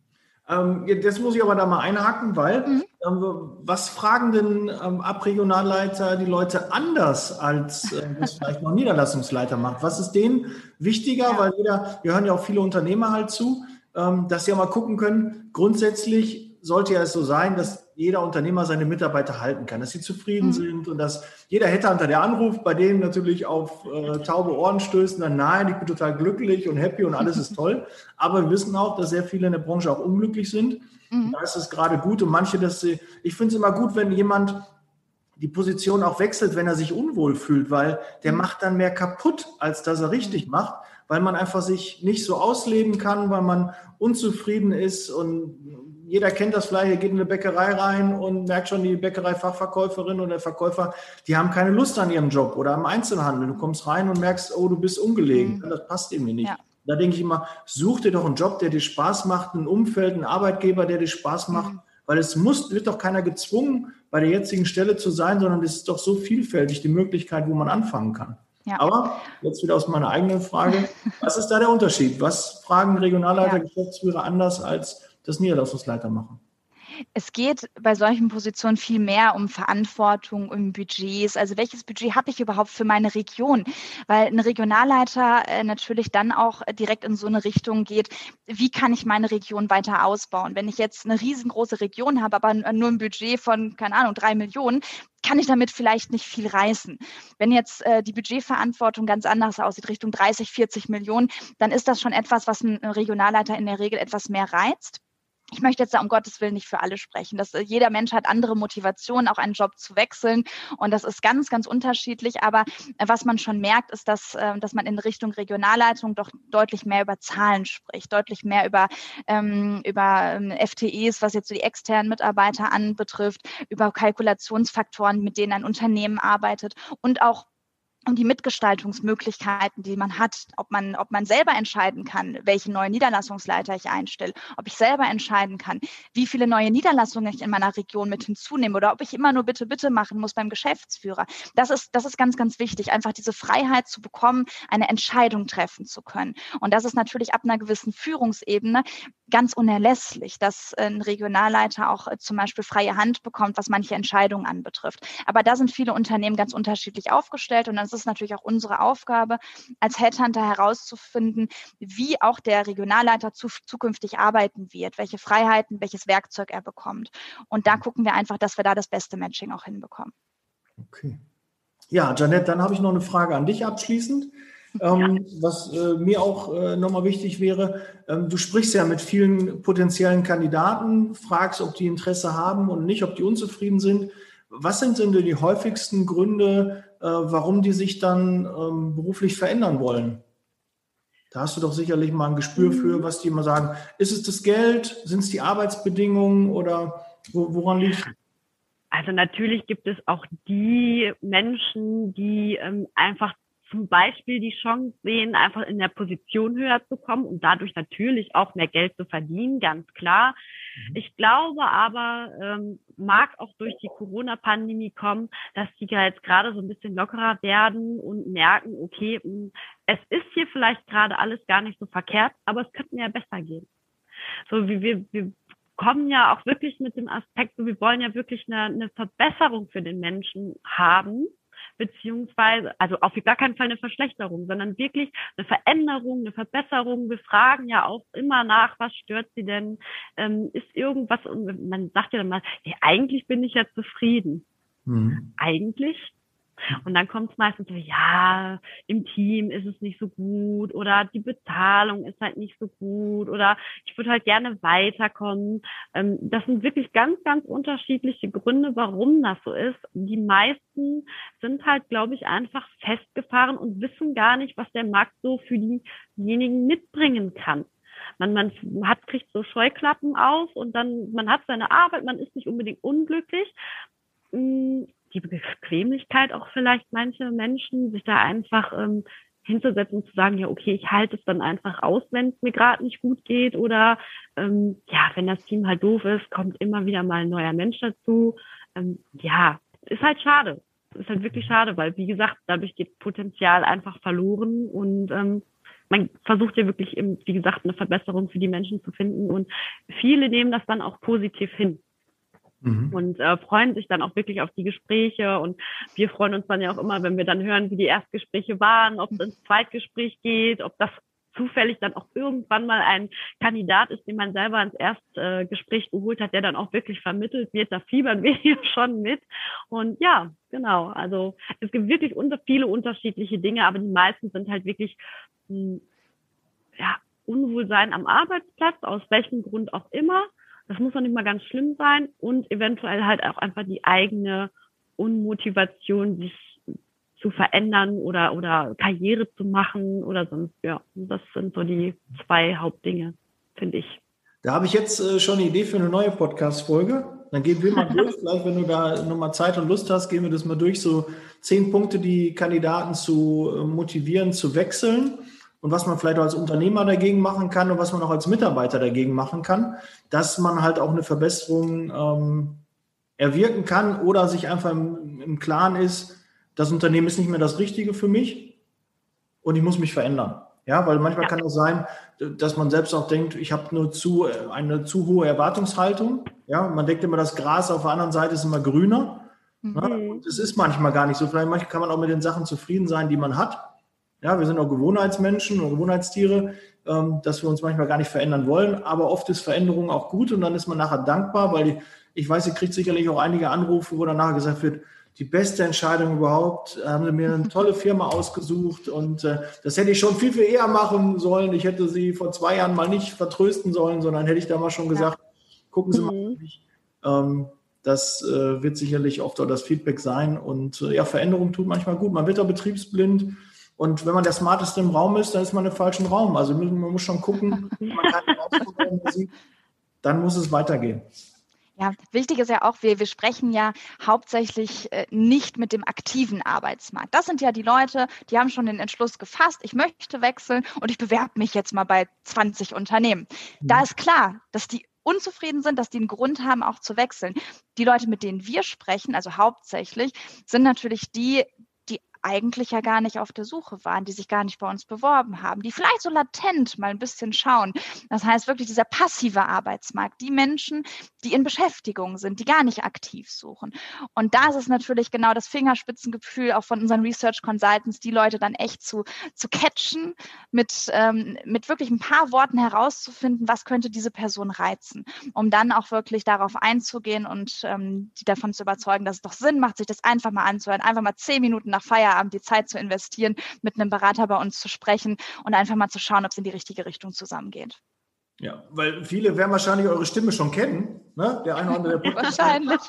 Ähm, das muss ich aber da mal einhaken, weil mhm. ähm, was fragen denn ähm, Abregionalleiter die Leute anders, als äh, das vielleicht noch Niederlassungsleiter macht? Was ist denen wichtiger? Ja. Weil jeder, wir hören ja auch viele Unternehmer halt zu, ähm, dass sie auch mal gucken können, grundsätzlich sollte ja es so sein, dass jeder Unternehmer seine Mitarbeiter halten kann, dass sie zufrieden mhm. sind und dass jeder Headhunter, der anruft, bei dem natürlich auf äh, taube Ohren stößt, dann nein, ich bin total glücklich und happy und alles ist toll. Aber wir wissen auch, dass sehr viele in der Branche auch unglücklich sind. Mhm. Da ist es gerade gut und manche, dass sie, ich finde es immer gut, wenn jemand die Position auch wechselt, wenn er sich unwohl fühlt, weil der mhm. macht dann mehr kaputt, als dass er richtig mhm. macht, weil man einfach sich nicht so ausleben kann, weil man unzufrieden ist und jeder kennt das vielleicht, ihr geht in eine Bäckerei rein und merkt schon, die Bäckerei-Fachverkäuferin oder der Verkäufer, die haben keine Lust an ihrem Job oder am Einzelhandel. Du kommst rein und merkst, oh, du bist ungelegen. Mhm. Das passt irgendwie nicht. Ja. Da denke ich immer, such dir doch einen Job, der dir Spaß macht, ein Umfeld, einen Arbeitgeber, der dir Spaß macht. Mhm. Weil es muss, wird doch keiner gezwungen, bei der jetzigen Stelle zu sein, sondern es ist doch so vielfältig die Möglichkeit, wo man anfangen kann. Ja. Aber jetzt wieder aus meiner eigenen Frage, was ist da der Unterschied? Was fragen Regionalleiter, ja. Geschäftsführer anders als das Niederlassungsleiter machen. Es geht bei solchen Positionen viel mehr um Verantwortung, um Budgets. Also welches Budget habe ich überhaupt für meine Region? Weil ein Regionalleiter äh, natürlich dann auch direkt in so eine Richtung geht, wie kann ich meine Region weiter ausbauen? Wenn ich jetzt eine riesengroße Region habe, aber nur ein Budget von, keine Ahnung, drei Millionen, kann ich damit vielleicht nicht viel reißen. Wenn jetzt äh, die Budgetverantwortung ganz anders aussieht, Richtung 30, 40 Millionen, dann ist das schon etwas, was ein Regionalleiter in der Regel etwas mehr reizt. Ich möchte jetzt da um Gottes Willen nicht für alle sprechen. Dass äh, jeder Mensch hat andere Motivationen, auch einen Job zu wechseln. Und das ist ganz, ganz unterschiedlich. Aber äh, was man schon merkt, ist, dass, äh, dass man in Richtung Regionalleitung doch deutlich mehr über Zahlen spricht, deutlich mehr über, ähm, über ähm, FTEs, was jetzt so die externen Mitarbeiter anbetrifft, über Kalkulationsfaktoren, mit denen ein Unternehmen arbeitet und auch um die Mitgestaltungsmöglichkeiten, die man hat, ob man, ob man selber entscheiden kann, welche neue Niederlassungsleiter ich einstelle, ob ich selber entscheiden kann, wie viele neue Niederlassungen ich in meiner Region mit hinzunehme oder ob ich immer nur bitte, bitte machen muss beim Geschäftsführer. Das ist, das ist ganz, ganz wichtig, einfach diese Freiheit zu bekommen, eine Entscheidung treffen zu können. Und das ist natürlich ab einer gewissen Führungsebene ganz unerlässlich, dass ein Regionalleiter auch äh, zum Beispiel freie Hand bekommt, was manche Entscheidungen anbetrifft. Aber da sind viele Unternehmen ganz unterschiedlich aufgestellt und dann ist natürlich auch unsere Aufgabe, als Headhunter herauszufinden, wie auch der Regionalleiter zu, zukünftig arbeiten wird, welche Freiheiten, welches Werkzeug er bekommt. Und da gucken wir einfach, dass wir da das beste Matching auch hinbekommen. Okay. Ja, Janette, dann habe ich noch eine Frage an dich abschließend. Ähm, ja. Was äh, mir auch äh, nochmal wichtig wäre, ähm, du sprichst ja mit vielen potenziellen Kandidaten, fragst, ob die Interesse haben und nicht, ob die unzufrieden sind. Was sind denn die häufigsten Gründe, warum die sich dann ähm, beruflich verändern wollen? Da hast du doch sicherlich mal ein Gespür mhm. für, was die immer sagen. Ist es das Geld? Sind es die Arbeitsbedingungen oder woran liegt es? Also natürlich gibt es auch die Menschen, die ähm, einfach zum Beispiel die Chance sehen, einfach in der Position höher zu kommen und dadurch natürlich auch mehr Geld zu verdienen, ganz klar. Mhm. Ich glaube aber, ähm, mag auch durch die Corona-Pandemie kommen, dass die jetzt gerade so ein bisschen lockerer werden und merken, okay, hm, es ist hier vielleicht gerade alles gar nicht so verkehrt, aber es könnte mir ja besser gehen. So wie wir, wir kommen ja auch wirklich mit dem Aspekt, wir wollen ja wirklich eine, eine Verbesserung für den Menschen haben beziehungsweise, also auf gar keinen Fall eine Verschlechterung, sondern wirklich eine Veränderung, eine Verbesserung. Wir fragen ja auch immer nach, was stört sie denn? Ähm, ist irgendwas, und man sagt ja dann mal, hey, eigentlich bin ich ja zufrieden. Mhm. Eigentlich und dann kommt es meistens so, ja, im Team ist es nicht so gut oder die Bezahlung ist halt nicht so gut oder ich würde halt gerne weiterkommen. Ähm, das sind wirklich ganz, ganz unterschiedliche Gründe, warum das so ist. Die meisten sind halt, glaube ich, einfach festgefahren und wissen gar nicht, was der Markt so für diejenigen mitbringen kann. Man, man hat, kriegt so Scheuklappen auf und dann, man hat seine Arbeit, man ist nicht unbedingt unglücklich mm, die Bequemlichkeit auch vielleicht manche Menschen, sich da einfach ähm, hinzusetzen und zu sagen, ja, okay, ich halte es dann einfach aus, wenn es mir gerade nicht gut geht oder ähm, ja, wenn das Team halt doof ist, kommt immer wieder mal ein neuer Mensch dazu. Ähm, ja, ist halt schade. Ist halt wirklich schade, weil wie gesagt, dadurch geht Potenzial einfach verloren und ähm, man versucht ja wirklich, eben, wie gesagt, eine Verbesserung für die Menschen zu finden und viele nehmen das dann auch positiv hin mhm. und äh, freuen sich dann auch wirklich auf die Gespräche. Und wir freuen uns dann ja auch immer, wenn wir dann hören, wie die Erstgespräche waren, ob es ins Zweitgespräch geht, ob das zufällig dann auch irgendwann mal ein Kandidat ist, den man selber ins Erstgespräch geholt hat, der dann auch wirklich vermittelt wird. Da fiebern wir hier schon mit. Und ja, genau. Also es gibt wirklich unter, viele unterschiedliche Dinge, aber die meisten sind halt wirklich, hm, ja, Unwohlsein am Arbeitsplatz, aus welchem Grund auch immer. Das muss noch nicht mal ganz schlimm sein und eventuell halt auch einfach die eigene Unmotivation, sich zu verändern oder, oder Karriere zu machen oder sonst, ja, das sind so die zwei Hauptdinge, finde ich. Da habe ich jetzt äh, schon eine Idee für eine neue Podcast-Folge. Dann gehen wir mal durch. Vielleicht, wenn du da nochmal Zeit und Lust hast, gehen wir das mal durch. So zehn Punkte, die Kandidaten zu äh, motivieren, zu wechseln und was man vielleicht auch als Unternehmer dagegen machen kann und was man auch als Mitarbeiter dagegen machen kann, dass man halt auch eine Verbesserung ähm, erwirken kann oder sich einfach im, im Klaren ist, das Unternehmen ist nicht mehr das Richtige für mich und ich muss mich verändern. Ja, weil manchmal ja. kann es sein, dass man selbst auch denkt, ich habe nur zu, eine zu hohe Erwartungshaltung. Ja, man denkt immer, das Gras auf der anderen Seite ist immer grüner. Mhm. Ja, und es ist manchmal gar nicht so. Vielleicht kann man auch mit den Sachen zufrieden sein, die man hat. Ja, wir sind auch Gewohnheitsmenschen und Gewohnheitstiere, ähm, dass wir uns manchmal gar nicht verändern wollen. Aber oft ist Veränderung auch gut und dann ist man nachher dankbar, weil die, ich weiß, ihr kriegt sicherlich auch einige Anrufe, wo danach gesagt wird, die beste Entscheidung überhaupt, haben sie mir eine tolle Firma ausgesucht und äh, das hätte ich schon viel, viel eher machen sollen. Ich hätte sie vor zwei Jahren mal nicht vertrösten sollen, sondern hätte ich da mal schon gesagt, Gucken Sie mhm. mal. Ähm, das äh, wird sicherlich oft auch das Feedback sein. Und äh, ja, Veränderung tut manchmal gut. Man wird da betriebsblind. Und wenn man der Smarteste im Raum ist, dann ist man im falschen Raum. Also man muss schon gucken, keine sieht, dann muss es weitergehen. Ja, wichtig ist ja auch, wir, wir sprechen ja hauptsächlich äh, nicht mit dem aktiven Arbeitsmarkt. Das sind ja die Leute, die haben schon den Entschluss gefasst, ich möchte wechseln und ich bewerbe mich jetzt mal bei 20 Unternehmen. Mhm. Da ist klar, dass die unzufrieden sind, dass die einen Grund haben, auch zu wechseln. Die Leute, mit denen wir sprechen, also hauptsächlich, sind natürlich die, eigentlich ja gar nicht auf der Suche waren, die sich gar nicht bei uns beworben haben, die vielleicht so latent mal ein bisschen schauen. Das heißt wirklich dieser passive Arbeitsmarkt, die Menschen, die in Beschäftigung sind, die gar nicht aktiv suchen. Und da ist es natürlich genau das Fingerspitzengefühl auch von unseren Research Consultants, die Leute dann echt zu, zu catchen, mit, ähm, mit wirklich ein paar Worten herauszufinden, was könnte diese Person reizen, um dann auch wirklich darauf einzugehen und ähm, die davon zu überzeugen, dass es doch Sinn macht, sich das einfach mal anzuhören, einfach mal zehn Minuten nach Feierabend Feierabend die Zeit zu investieren, mit einem Berater bei uns zu sprechen und einfach mal zu schauen, ob es in die richtige Richtung zusammengeht. Ja, weil viele werden wahrscheinlich eure Stimme schon kennen. Ne? Der eine oder andere. Der wahrscheinlich.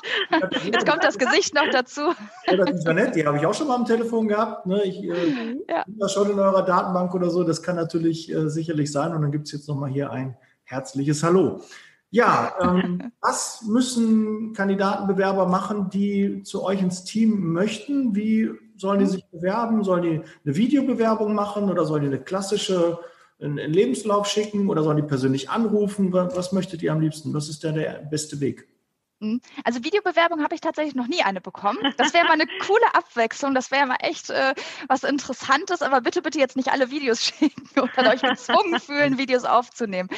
Jetzt kommt das Gesicht noch dazu. Ist ja nett. Die habe ich auch schon mal am Telefon gehabt. Ne? Ich äh, ja. bin da schon in eurer Datenbank oder so. Das kann natürlich äh, sicherlich sein. Und dann gibt es jetzt nochmal hier ein herzliches Hallo. Ja, ähm, was müssen Kandidatenbewerber machen, die zu euch ins Team möchten? Wie sollen die mhm. sich bewerben? Sollen die eine Videobewerbung machen oder sollen die eine klassische einen Lebenslauf schicken oder sollen die persönlich anrufen? Was möchtet ihr am liebsten? Was ist da der beste Weg? Also Videobewerbung habe ich tatsächlich noch nie eine bekommen. Das wäre mal eine coole Abwechslung. Das wäre mal echt äh, was Interessantes. Aber bitte, bitte jetzt nicht alle Videos schicken oder euch gezwungen fühlen, Videos aufzunehmen.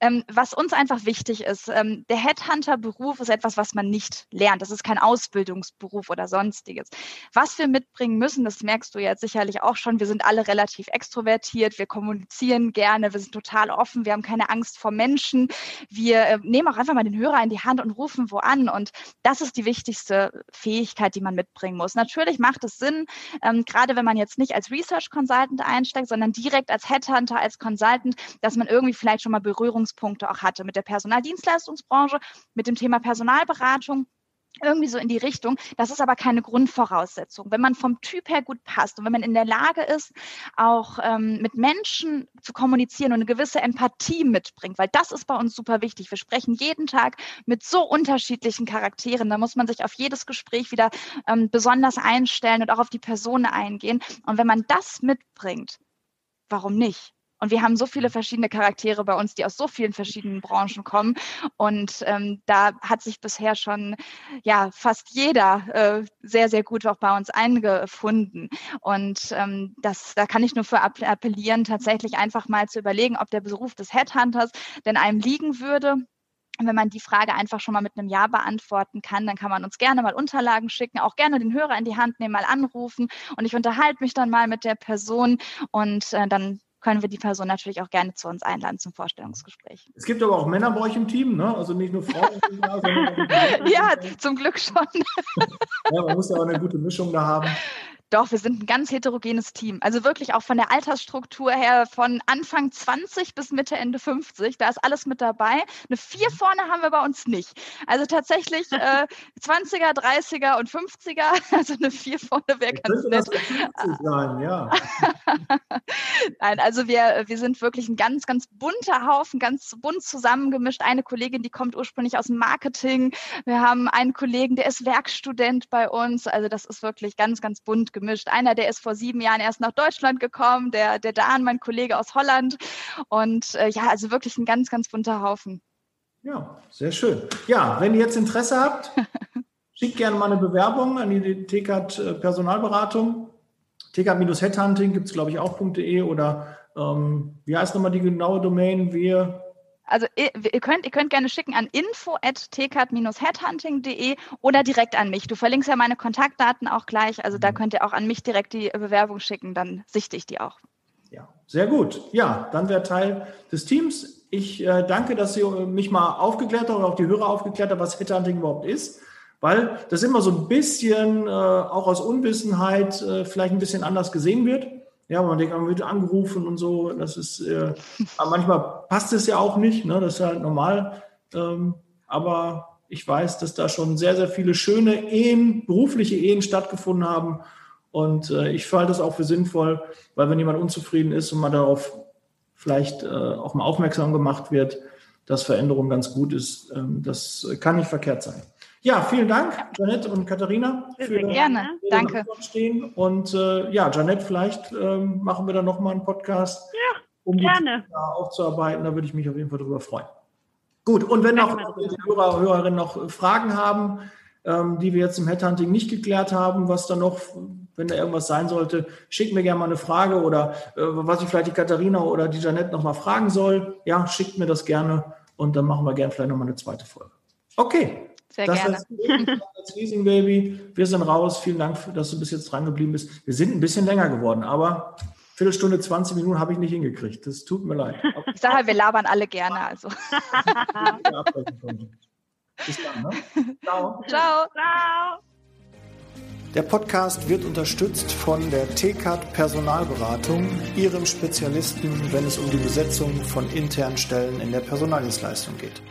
Ähm, was uns einfach wichtig ist, ähm, der Headhunter-Beruf ist etwas, was man nicht lernt. Das ist kein Ausbildungsberuf oder sonstiges. Was wir mitbringen müssen, das merkst du jetzt sicherlich auch schon. Wir sind alle relativ extrovertiert. Wir kommunizieren gerne. Wir sind total offen. Wir haben keine Angst vor Menschen. Wir äh, nehmen auch einfach mal den Hörer in die Hand und rufen wo an. Und das ist die wichtigste Fähigkeit, die man mitbringen muss. Natürlich macht es Sinn, ähm, gerade wenn man jetzt nicht als Research Consultant einsteigt, sondern direkt als Headhunter, als Consultant, dass man irgendwie vielleicht schon mal Berührungspunkte auch hatte mit der Personaldienstleistungsbranche, mit dem Thema Personalberatung irgendwie so in die Richtung. Das ist aber keine Grundvoraussetzung. Wenn man vom Typ her gut passt und wenn man in der Lage ist, auch ähm, mit Menschen zu kommunizieren und eine gewisse Empathie mitbringt, weil das ist bei uns super wichtig. Wir sprechen jeden Tag mit so unterschiedlichen Charakteren. Da muss man sich auf jedes Gespräch wieder ähm, besonders einstellen und auch auf die Person eingehen. Und wenn man das mitbringt, warum nicht? Und wir haben so viele verschiedene Charaktere bei uns, die aus so vielen verschiedenen Branchen kommen. Und ähm, da hat sich bisher schon ja fast jeder äh, sehr, sehr gut auch bei uns eingefunden. Und ähm, das, da kann ich nur für appellieren, tatsächlich einfach mal zu überlegen, ob der Beruf des Headhunters denn einem liegen würde wenn man die Frage einfach schon mal mit einem Ja beantworten kann, dann kann man uns gerne mal Unterlagen schicken, auch gerne den Hörer in die Hand nehmen, mal anrufen und ich unterhalte mich dann mal mit der Person und äh, dann können wir die Person natürlich auch gerne zu uns einladen zum Vorstellungsgespräch. Es gibt aber auch Männer bei euch im Team, ne? Also nicht nur Frauen. da, ja, zum Glück schon. ja, man muss ja auch eine gute Mischung da haben. Doch, wir sind ein ganz heterogenes Team. Also wirklich auch von der Altersstruktur her von Anfang 20 bis Mitte, Ende 50. Da ist alles mit dabei. Eine 4 mhm. vorne haben wir bei uns nicht. Also tatsächlich äh, 20er, 30er und 50er. Also eine 4 vorne wäre ganz nett. Das sein, ja. Nein, also wir, wir sind wirklich ein ganz, ganz bunter Haufen, ganz bunt zusammengemischt. Eine Kollegin, die kommt ursprünglich aus dem Marketing. Wir haben einen Kollegen, der ist Werkstudent bei uns. Also das ist wirklich ganz, ganz bunt gemischt. Einer, der ist vor sieben Jahren erst nach Deutschland gekommen, der, der Dan, mein Kollege aus Holland. Und äh, ja, also wirklich ein ganz, ganz bunter Haufen. Ja, sehr schön. Ja, wenn ihr jetzt Interesse habt, schickt gerne mal eine Bewerbung an die TKAT äh, Personalberatung. TKAT-Headhunting gibt es, glaube ich, auch.de oder ähm, wie heißt nochmal die genaue Domain? Wir also ihr, könnt, ihr könnt gerne schicken an info@tcat-headhunting.de oder direkt an mich. Du verlinkst ja meine Kontaktdaten auch gleich, also da mhm. könnt ihr auch an mich direkt die Bewerbung schicken, dann sichte ich die auch. Ja, sehr gut. Ja, dann wäre Teil des Teams. Ich äh, danke, dass ihr mich mal aufgeklärt habt und auch die Hörer aufgeklärt habt, was Headhunting überhaupt ist. Weil das immer so ein bisschen, äh, auch aus Unwissenheit, äh, vielleicht ein bisschen anders gesehen wird. Ja, man denkt, man wird angerufen und so. Das ist, äh, manchmal passt es ja auch nicht. Ne? Das ist halt normal. Ähm, aber ich weiß, dass da schon sehr, sehr viele schöne Ehen, berufliche Ehen stattgefunden haben. Und äh, ich halte das auch für sinnvoll, weil wenn jemand unzufrieden ist und man darauf vielleicht äh, auch mal aufmerksam gemacht wird, dass Veränderung ganz gut ist, ähm, das kann nicht verkehrt sein. Ja, vielen Dank, Janette und Katharina. Für gerne, danke. Stehen. Und äh, ja, Janette, vielleicht ähm, machen wir dann nochmal einen Podcast, ja, um gerne. die aufzuarbeiten. Da würde ich mich auf jeden Fall darüber freuen. Gut, und wenn noch die Hörer, Hörerinnen noch Fragen haben, ähm, die wir jetzt im Headhunting nicht geklärt haben, was da noch, wenn da irgendwas sein sollte, schickt mir gerne mal eine Frage oder äh, was ich vielleicht die Katharina oder die Janette nochmal fragen soll. Ja, schickt mir das gerne und dann machen wir gerne vielleicht nochmal eine zweite Folge. Okay. Sehr das gerne. Das Leasing Baby. Wir sind raus. Vielen Dank, dass du bis jetzt dran geblieben bist. Wir sind ein bisschen länger geworden, aber Viertelstunde, 20 Minuten habe ich nicht hingekriegt. Das tut mir leid. Ich sage wir labern alle gerne. Also. Bis dann. Ne? Ciao. Ciao. Ciao. Der Podcast wird unterstützt von der TCAT Personalberatung, ihrem Spezialisten, wenn es um die Besetzung von internen Stellen in der Personaldienstleistung geht.